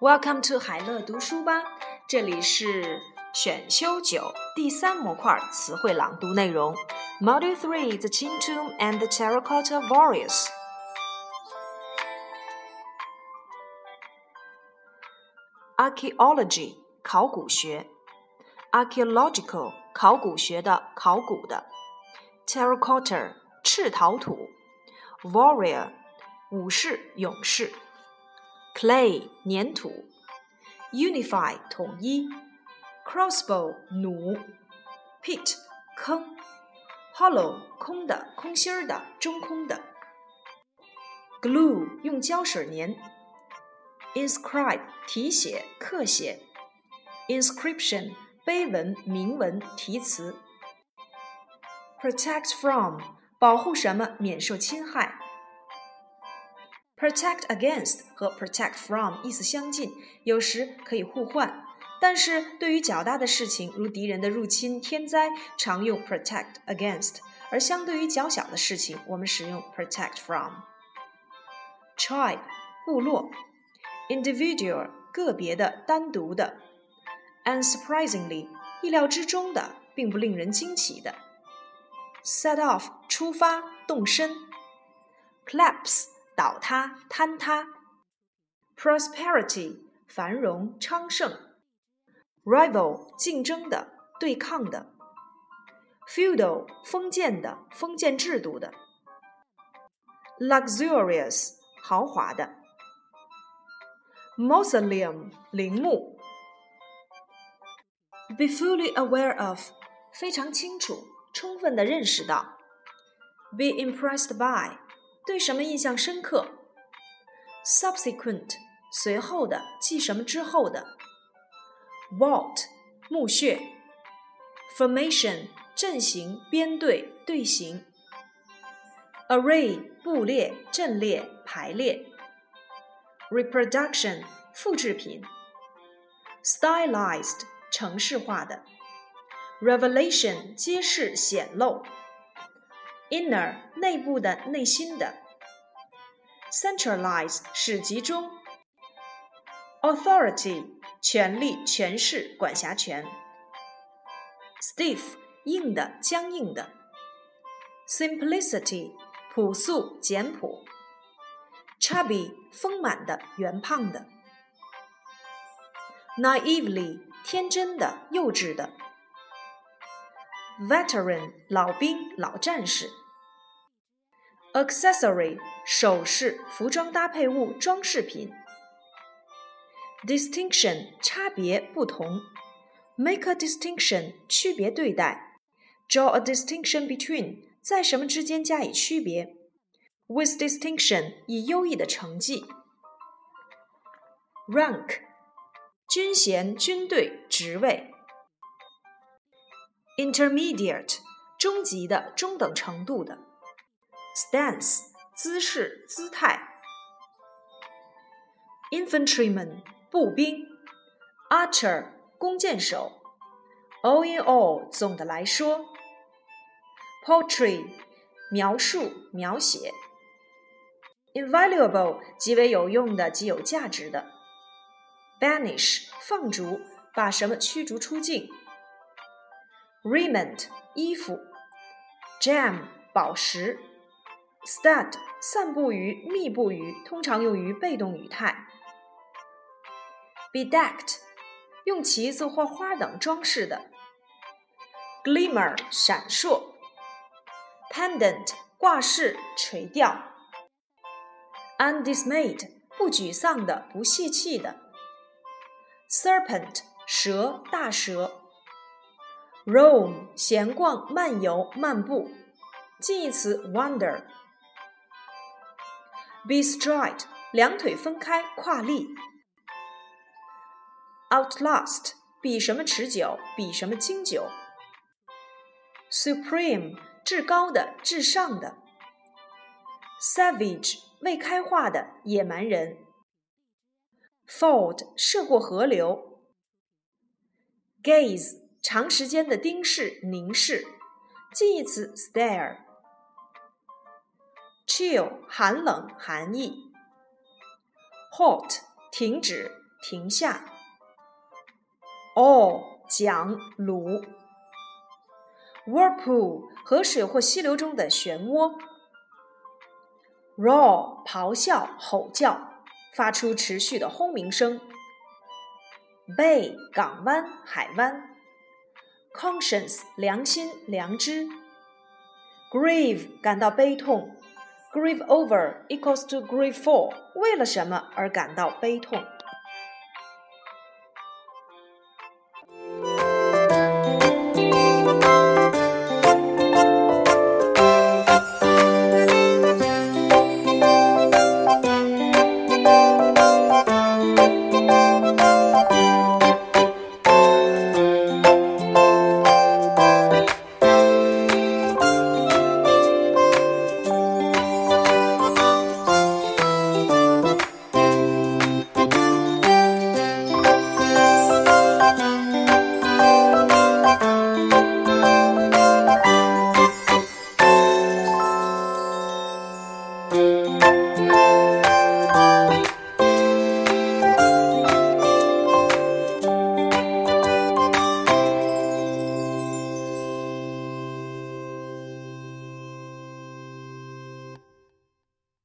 Welcome to 海乐读书吧，这里是选修九第三模块词汇朗读内容，Module Three: The Qin Tomb and the Terracotta Warriors。Archaeology 考古学，archaeological 考古学的考古的，terracotta 赤陶土，warrior 武士勇士。 clay 粘土，unify 统一，crossbow 弩，pit 坑，hollow 空的空心儿的中空的，glue 用胶水粘，inscribe 题写刻写，inscription 碑文铭文题词，protect from 保护什么免受侵害。 Protect against 和 protect from 意思相近，有时可以互换。但是对于较大的事情，如敌人的入侵、天灾，常用 protect against；而相对于较小的事情，我们使用 protect from。Tribe 部落，individual 个别的、单独的，unsurprisingly 意料之中的，并不令人惊奇的。Set off 出发、动身，collapse。 倒塌、坍塌；prosperity 繁荣、昌盛；rival 竞争的、对抗的；feudal 封建的、封建制度的；luxurious 豪华的；mausoleum 陵墓；be fully aware of 非常清楚、充分的认识到；be impressed by 对什么印象深刻？Subsequent，随后的，继什么之后的？Vault，墓穴。Formation，阵型、编队、队形。Array，布列、阵列、排列。Reproduction，复制品。Stylized，程式化的。Revelation，揭示、显露。Inner 内部的、内心的；centralize 使集中；authority 权力、权势、管辖权；stiff 硬的、僵硬的；simplicity 朴素、简朴；chubby 丰满的、圆胖的；naively 天真的、幼稚的；veteran 老兵、老战士。Accessory 首饰、服装搭配物、装饰品。distinction 差别、不同。make a distinction 区别对待。draw a distinction between 在什么之间加以区别。with distinction 以优异的成绩。rank 军衔、军队、职位。intermediate 中级的、中等程度的。Stance 姿势姿态，infantryman 步兵，archer 弓箭手，all in all 总的来说；poetry 描述描写，invaluable 极为有用的极有价值的，banish 放逐把什么驱逐出境，raiment 衣服，gem 宝石。Stud 散布于、密布于，通常用于被动语态。Bedecked 用旗子或花等装饰的。Glimmer 闪烁。Pendant 挂饰、垂吊。Undismayed 不沮丧的、不泄气的。Serpent 蛇、大蛇。Roam 闲逛、漫游、漫步。近义词 wander。Be straight，两腿分开，跨立。Outlast，比什么持久，比什么经久。Supreme，至高的，至上的。Savage，未开化的，野蛮人。Ford，涉过河流。Gaze，长时间的盯视、凝视。近义词 stare。Chill，寒冷，寒意。Halt，停止，停下。all 讲鲁。whirlpool 河水或溪流中的漩涡。roar 咆哮、吼叫，发出持续的轰鸣声。bay 港湾、海湾。conscience 良心、良知。grieve 感到悲痛。grieve over equals to grieve for 为了什么而感到悲痛。